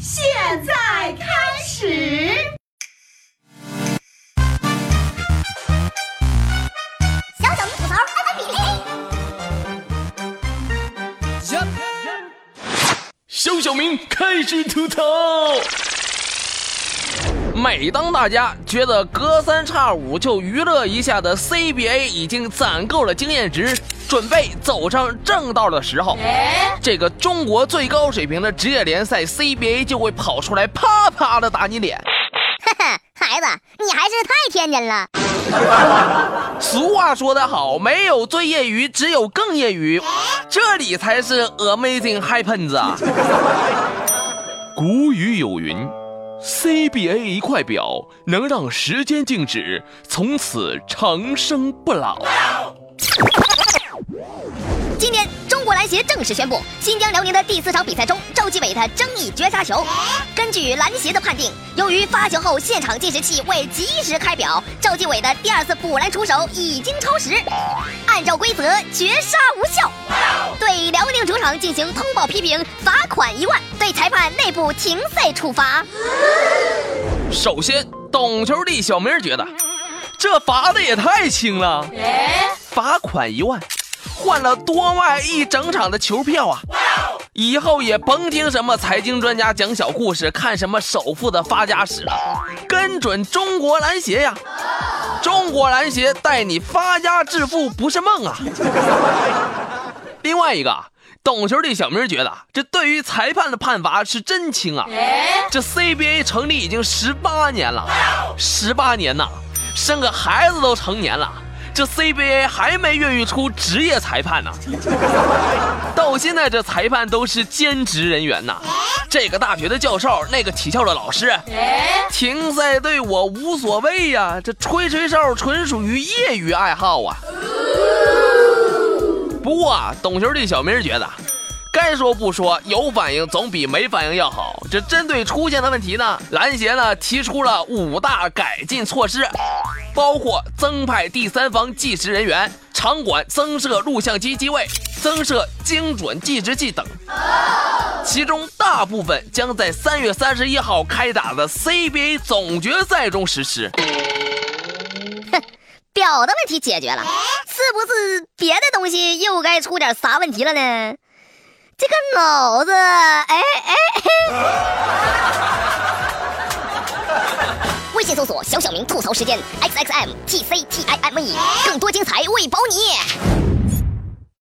现在开始。小小明吐槽，开开比例。小小明开始吐槽。每当大家觉得隔三差五就娱乐一下的 CBA 已经攒够了经验值，准备走上正道的时候，这个中国最高水平的职业联赛 CBA 就会跑出来啪啪的打你脸。哈哈，孩子，你还是太天真了。俗话说得好，没有最业余，只有更业余，这里才是 Amazing Happens 啊！古语有云。CBA 一块表能让时间静止，从此长生不老。今天，中国篮协正式宣布，新疆辽宁的第四场比赛中，赵继伟的争议绝杀球，根据篮协的判定，由于发球后现场计时器未及时开表，赵继伟的第二次补篮出手已经超时，按照规则绝杀无效，对辽场进行通报批评，罚款一万，对裁判内部停赛处罚。首先，懂球的小明觉得，这罚的也太轻了，罚款一万。换了多卖一整场的球票啊！以后也甭听什么财经专家讲小故事，看什么首富的发家史了，跟准中国篮协呀！中国篮协带你发家致富不是梦啊！另外一个懂球的小明觉得，这对于裁判的判罚是真轻啊！这 CBA 成立已经十八年了，十八年呐，生个孩子都成年了。这 CBA 还没孕育出职业裁判呢，到现在这裁判都是兼职人员呐。这个大学的教授，那个体校的老师，停赛对我无所谓呀。这吹吹哨纯属于业余爱好啊。不过啊，懂球的小明觉得，该说不说，有反应总比没反应要好。这针对出现的问题呢，篮协呢提出了五大改进措施。包括增派第三方计时人员、场馆增设录像机机位、增设精准计时器等，其中大部分将在三月三十一号开打的 CBA 总决赛中实施。哼，表的问题解决了，是不是别又该出点啥问题了呢？这个脑子，哎哎哎！微信搜索“小小明吐槽时间 ”，X X M T C T I M E，更多精彩为保你。